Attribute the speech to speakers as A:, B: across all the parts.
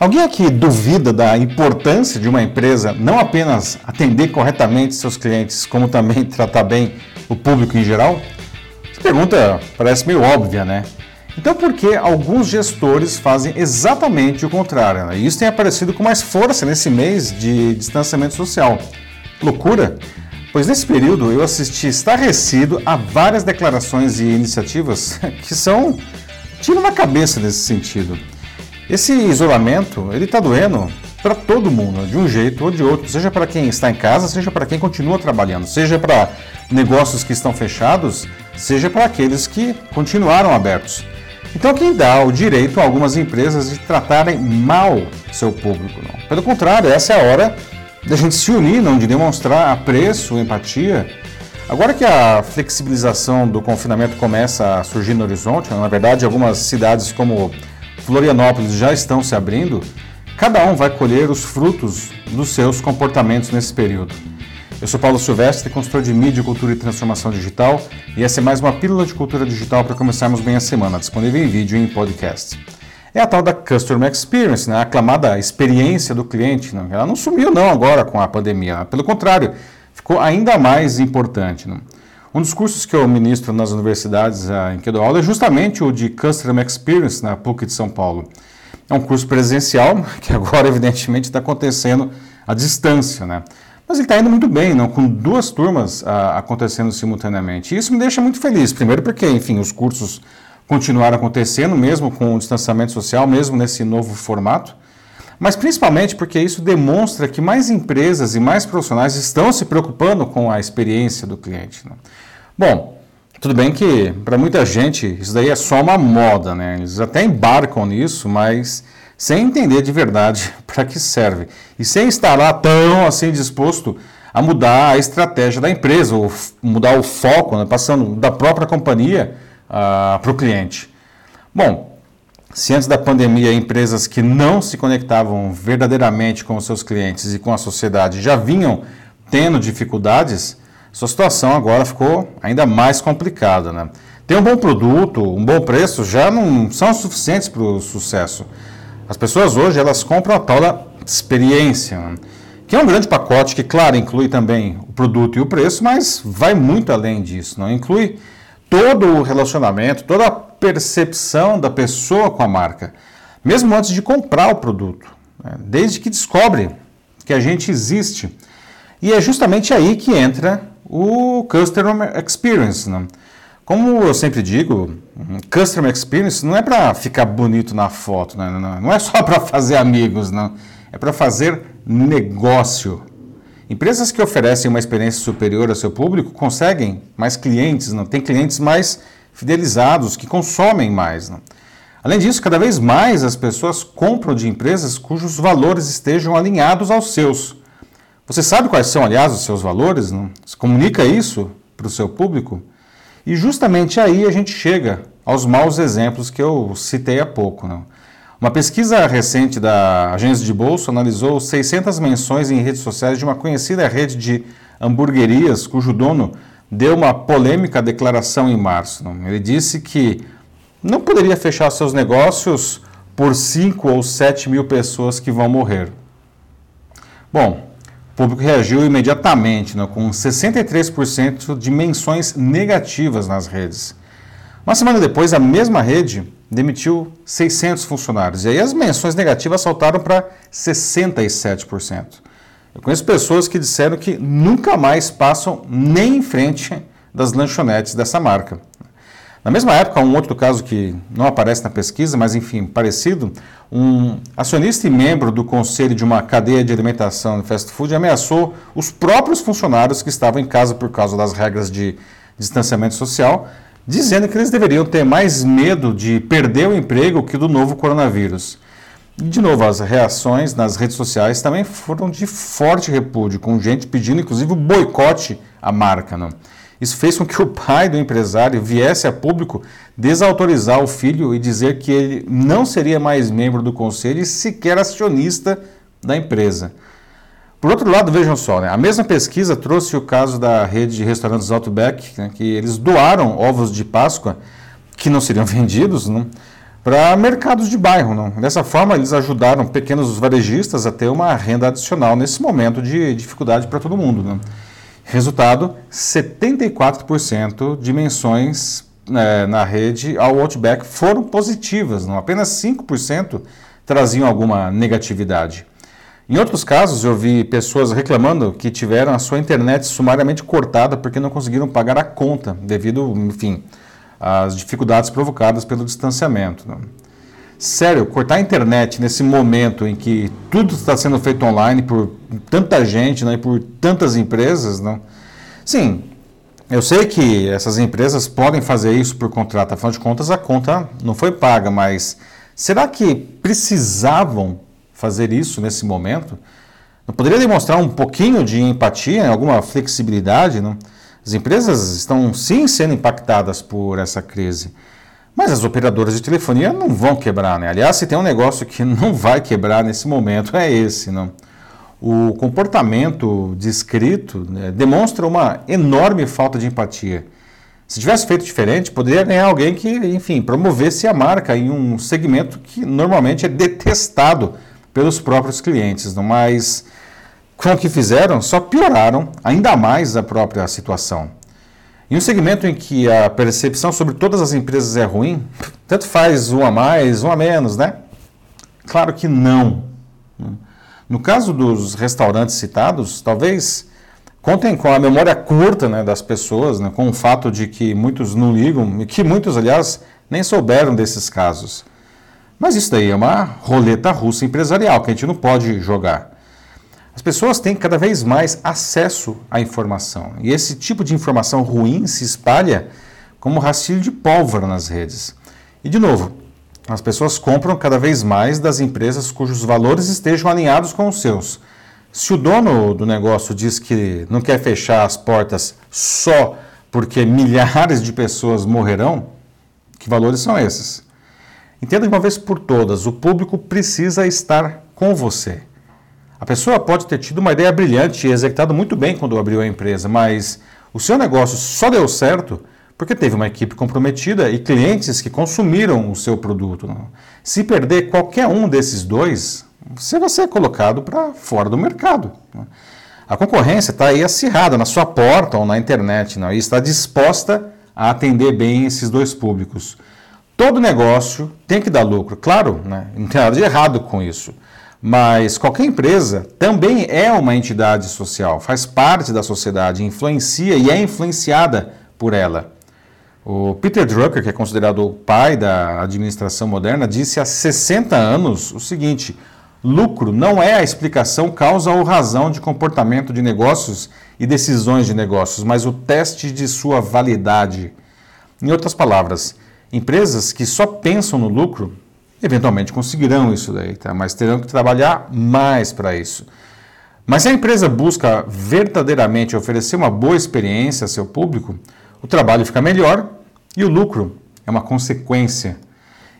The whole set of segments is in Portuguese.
A: Alguém aqui duvida da importância de uma empresa não apenas atender corretamente seus clientes, como também tratar bem o público em geral? Essa pergunta parece meio óbvia, né? Então, por que alguns gestores fazem exatamente o contrário? Né? Isso tem aparecido com mais força nesse mês de distanciamento social. Loucura? Pois nesse período eu assisti estarrecido a várias declarações e iniciativas que são tiro na cabeça nesse sentido. Esse isolamento, ele está doendo para todo mundo, de um jeito ou de outro, seja para quem está em casa, seja para quem continua trabalhando, seja para negócios que estão fechados, seja para aqueles que continuaram abertos. Então, quem dá o direito a algumas empresas de tratarem mal seu público? Não. Pelo contrário, essa é a hora da gente se unir, não de demonstrar apreço, empatia. Agora que a flexibilização do confinamento começa a surgir no horizonte, na verdade, algumas cidades como Florianópolis já estão se abrindo, cada um vai colher os frutos dos seus comportamentos nesse período. Eu sou Paulo Silvestre, consultor de mídia, cultura e transformação digital, e essa é mais uma pílula de cultura digital para começarmos bem a semana, disponível em vídeo e em podcast. É a tal da Customer Experience, né? a aclamada experiência do cliente. Né? Ela não sumiu não agora com a pandemia, pelo contrário, ficou ainda mais importante. Né? Um dos cursos que eu ministro nas universidades uh, em que eu dou aula é justamente o de Customer Experience na PUC de São Paulo. É um curso presencial, que agora evidentemente está acontecendo à distância, né? Mas ele está indo muito bem, não? com duas turmas uh, acontecendo simultaneamente. E isso me deixa muito feliz. Primeiro porque, enfim, os cursos continuaram acontecendo, mesmo com o distanciamento social, mesmo nesse novo formato mas principalmente porque isso demonstra que mais empresas e mais profissionais estão se preocupando com a experiência do cliente. Né? Bom, tudo bem que para muita gente isso daí é só uma moda, né? Eles até embarcam nisso, mas sem entender de verdade para que serve e sem estar lá tão assim disposto a mudar a estratégia da empresa ou mudar o foco, né? passando da própria companhia uh, para o cliente. Bom, se antes da pandemia empresas que não se conectavam verdadeiramente com os seus clientes e com a sociedade já vinham tendo dificuldades, sua situação agora ficou ainda mais complicada. Né? Ter um bom produto, um bom preço já não são suficientes para o sucesso. As pessoas hoje elas compram a tal da experiência, né? que é um grande pacote que, claro, inclui também o produto e o preço, mas vai muito além disso. Não inclui todo o relacionamento, toda a percepção da pessoa com a marca, mesmo antes de comprar o produto, né? desde que descobre que a gente existe. E é justamente aí que entra o Customer Experience. Né? Como eu sempre digo, Customer Experience não é para ficar bonito na foto, né? não é só para fazer amigos, não. é para fazer negócio. Empresas que oferecem uma experiência superior ao seu público conseguem mais clientes, não tem clientes mais fidelizados, que consomem mais. Não? Além disso, cada vez mais as pessoas compram de empresas cujos valores estejam alinhados aos seus. Você sabe quais são, aliás, os seus valores? Não? Você comunica isso para o seu público? E justamente aí a gente chega aos maus exemplos que eu citei há pouco. Não? Uma pesquisa recente da agência de bolsa analisou 600 menções em redes sociais de uma conhecida rede de hamburguerias cujo dono deu uma polêmica declaração em março. Ele disse que não poderia fechar seus negócios por 5 ou 7 mil pessoas que vão morrer. Bom, o público reagiu imediatamente, né, com 63% de menções negativas nas redes. Uma semana depois, a mesma rede demitiu 600 funcionários. E aí as menções negativas saltaram para 67%. Eu conheço pessoas que disseram que nunca mais passam nem em frente das lanchonetes dessa marca. Na mesma época, um outro caso que não aparece na pesquisa, mas enfim, parecido, um acionista e membro do conselho de uma cadeia de alimentação de fast food ameaçou os próprios funcionários que estavam em casa por causa das regras de distanciamento social, dizendo que eles deveriam ter mais medo de perder o emprego que do novo coronavírus. De novo, as reações nas redes sociais também foram de forte repúdio, com gente pedindo, inclusive, o boicote à marca. Não? Isso fez com que o pai do empresário viesse a público desautorizar o filho e dizer que ele não seria mais membro do conselho e sequer acionista da empresa. Por outro lado, vejam só, né? a mesma pesquisa trouxe o caso da rede de restaurantes Outback, né? que eles doaram ovos de Páscoa que não seriam vendidos? Para mercados de bairro. Não? Dessa forma, eles ajudaram pequenos varejistas a ter uma renda adicional nesse momento de dificuldade para todo mundo. Não? Resultado: 74% de menções é, na rede ao Outback foram positivas, não apenas 5% traziam alguma negatividade. Em outros casos, eu vi pessoas reclamando que tiveram a sua internet sumariamente cortada porque não conseguiram pagar a conta, devido, enfim, às dificuldades provocadas pelo distanciamento. Né? Sério, cortar a internet nesse momento em que tudo está sendo feito online por tanta gente né, e por tantas empresas, não? sim, eu sei que essas empresas podem fazer isso por contrato, afinal de contas a conta não foi paga, mas será que precisavam fazer isso nesse momento? Não poderia demonstrar um pouquinho de empatia, alguma flexibilidade? Não? As empresas estão sim sendo impactadas por essa crise, mas as operadoras de telefonia não vão quebrar, né? Aliás, se tem um negócio que não vai quebrar nesse momento é esse, não? O comportamento descrito né, demonstra uma enorme falta de empatia. Se tivesse feito diferente, poderia ganhar alguém que, enfim, promovesse a marca em um segmento que normalmente é detestado pelos próprios clientes, não? mas com o que fizeram, só pioraram ainda mais a própria situação. Em um segmento em que a percepção sobre todas as empresas é ruim, tanto faz um a mais, um a menos, né? Claro que não. No caso dos restaurantes citados, talvez contem com a memória curta né, das pessoas, né, com o fato de que muitos não ligam, e que muitos, aliás, nem souberam desses casos. Mas isso daí é uma roleta russa empresarial que a gente não pode jogar. As pessoas têm cada vez mais acesso à informação e esse tipo de informação ruim se espalha como rastilho de pólvora nas redes. E de novo, as pessoas compram cada vez mais das empresas cujos valores estejam alinhados com os seus. Se o dono do negócio diz que não quer fechar as portas só porque milhares de pessoas morrerão, que valores são esses? Entenda de uma vez por todas: o público precisa estar com você. A pessoa pode ter tido uma ideia brilhante e executado muito bem quando abriu a empresa, mas o seu negócio só deu certo porque teve uma equipe comprometida e clientes que consumiram o seu produto. Se perder qualquer um desses dois, você vai ser colocado para fora do mercado. A concorrência está aí acirrada na sua porta ou na internet não? e está disposta a atender bem esses dois públicos. Todo negócio tem que dar lucro, claro, né? não tem nada de errado com isso. Mas qualquer empresa também é uma entidade social, faz parte da sociedade, influencia e é influenciada por ela. O Peter Drucker, que é considerado o pai da administração moderna, disse há 60 anos o seguinte: lucro não é a explicação, causa ou razão de comportamento de negócios e decisões de negócios, mas o teste de sua validade. Em outras palavras, Empresas que só pensam no lucro, eventualmente conseguirão isso daí, tá? mas terão que trabalhar mais para isso. Mas se a empresa busca verdadeiramente oferecer uma boa experiência a seu público, o trabalho fica melhor e o lucro é uma consequência.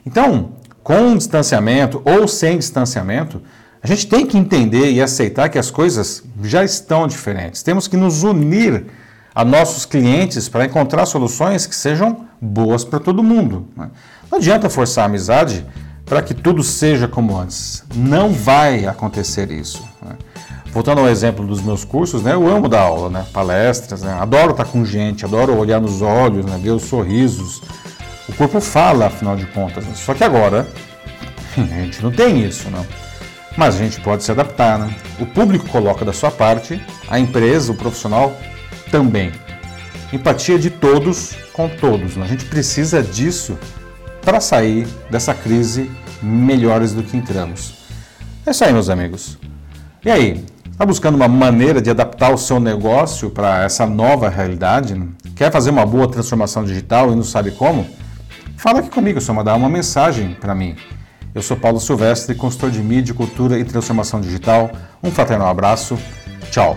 A: Então, com distanciamento ou sem distanciamento, a gente tem que entender e aceitar que as coisas já estão diferentes. Temos que nos unir a nossos clientes para encontrar soluções que sejam boas para todo mundo. Né? Não adianta forçar a amizade para que tudo seja como antes. Não vai acontecer isso. Né? Voltando ao exemplo dos meus cursos, né, eu amo dar aula, né, palestras, né, adoro estar com gente, adoro olhar nos olhos, né, ver os sorrisos. O corpo fala, afinal de contas. Né? Só que agora a gente não tem isso, não. Mas a gente pode se adaptar, né? O público coloca da sua parte, a empresa, o profissional também. Empatia de todos com todos. Né? A gente precisa disso para sair dessa crise melhores do que entramos. É isso aí, meus amigos. E aí, está buscando uma maneira de adaptar o seu negócio para essa nova realidade? Quer fazer uma boa transformação digital e não sabe como? Fala aqui comigo, só mandar uma mensagem para mim. Eu sou Paulo Silvestre, consultor de mídia, cultura e transformação digital. Um fraternal abraço. Tchau.